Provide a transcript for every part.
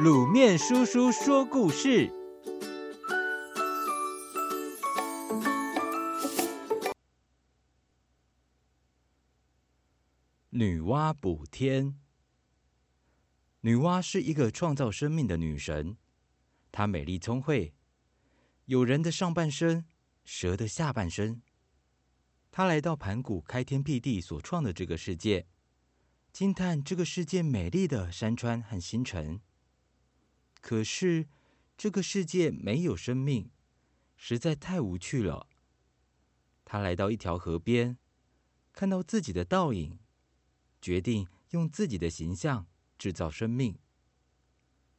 卤面叔叔说故事：女娲补天。女娲是一个创造生命的女神，她美丽聪慧，有人的上半身，蛇的下半身。她来到盘古开天辟地所创的这个世界，惊叹这个世界美丽的山川和星辰。可是，这个世界没有生命，实在太无趣了。他来到一条河边，看到自己的倒影，决定用自己的形象制造生命。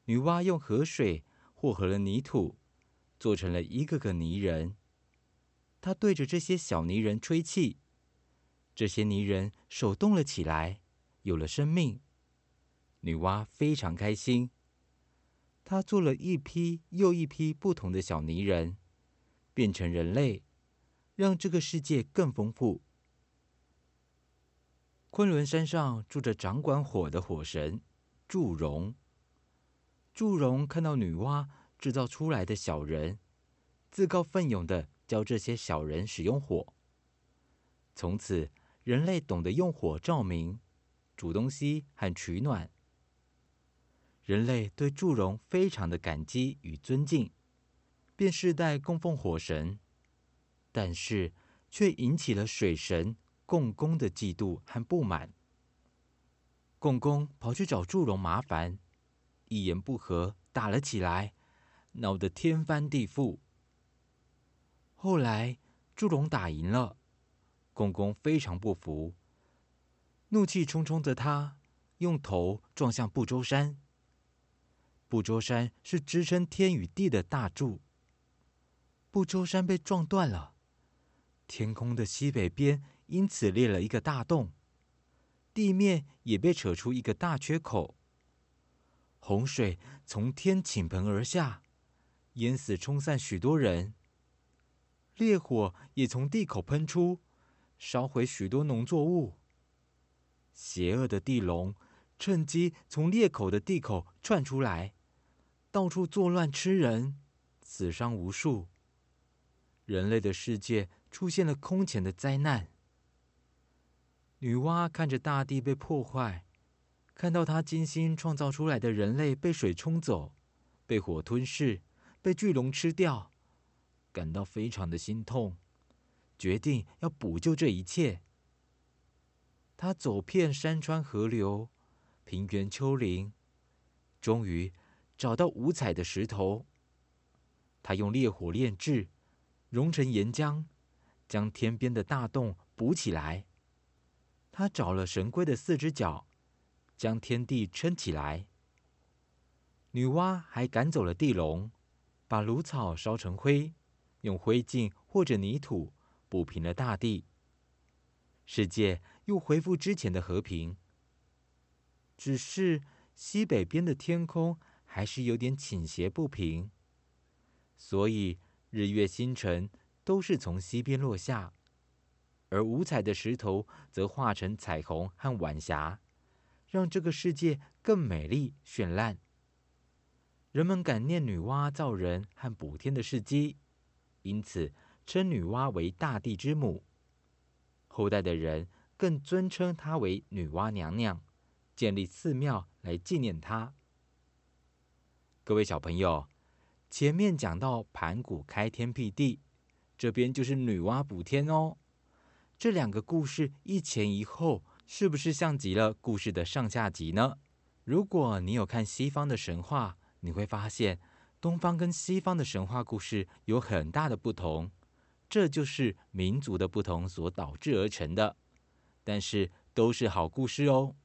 女娲用河水和合了泥土，做成了一个个泥人。她对着这些小泥人吹气，这些泥人手动了起来，有了生命。女娲非常开心。他做了一批又一批不同的小泥人，变成人类，让这个世界更丰富。昆仑山上住着掌管火的火神祝融。祝融看到女娲制造出来的小人，自告奋勇地教这些小人使用火。从此，人类懂得用火照明、煮东西和取暖。人类对祝融非常的感激与尊敬，便世代供奉火神，但是却引起了水神共工的嫉妒和不满。共工跑去找祝融麻烦，一言不合打了起来，闹得天翻地覆。后来祝融打赢了，共工非常不服，怒气冲冲的他用头撞向不周山。不周山是支撑天与地的大柱，不周山被撞断了，天空的西北边因此裂了一个大洞，地面也被扯出一个大缺口。洪水从天倾盆而下，淹死冲散许多人；烈火也从地口喷出，烧毁许多农作物。邪恶的地龙趁机从裂口的地口窜出来。到处作乱吃人，死伤无数。人类的世界出现了空前的灾难。女娲看着大地被破坏，看到她精心创造出来的人类被水冲走、被火吞噬、被巨龙吃掉，感到非常的心痛，决定要补救这一切。她走遍山川河流、平原丘陵，终于。找到五彩的石头，他用烈火炼制，熔成岩浆，将天边的大洞补起来。他找了神龟的四只脚，将天地撑起来。女娲还赶走了地龙，把芦草烧成灰，用灰烬或者泥土补平了大地，世界又恢复之前的和平。只是西北边的天空。还是有点倾斜不平，所以日月星辰都是从西边落下，而五彩的石头则化成彩虹和晚霞，让这个世界更美丽绚烂。人们感念女娲造人和补天的事迹，因此称女娲为大地之母。后代的人更尊称她为女娲娘娘，建立寺庙来纪念她。各位小朋友，前面讲到盘古开天辟地，这边就是女娲补天哦。这两个故事一前一后，是不是像极了故事的上下集呢？如果你有看西方的神话，你会发现东方跟西方的神话故事有很大的不同，这就是民族的不同所导致而成的。但是都是好故事哦。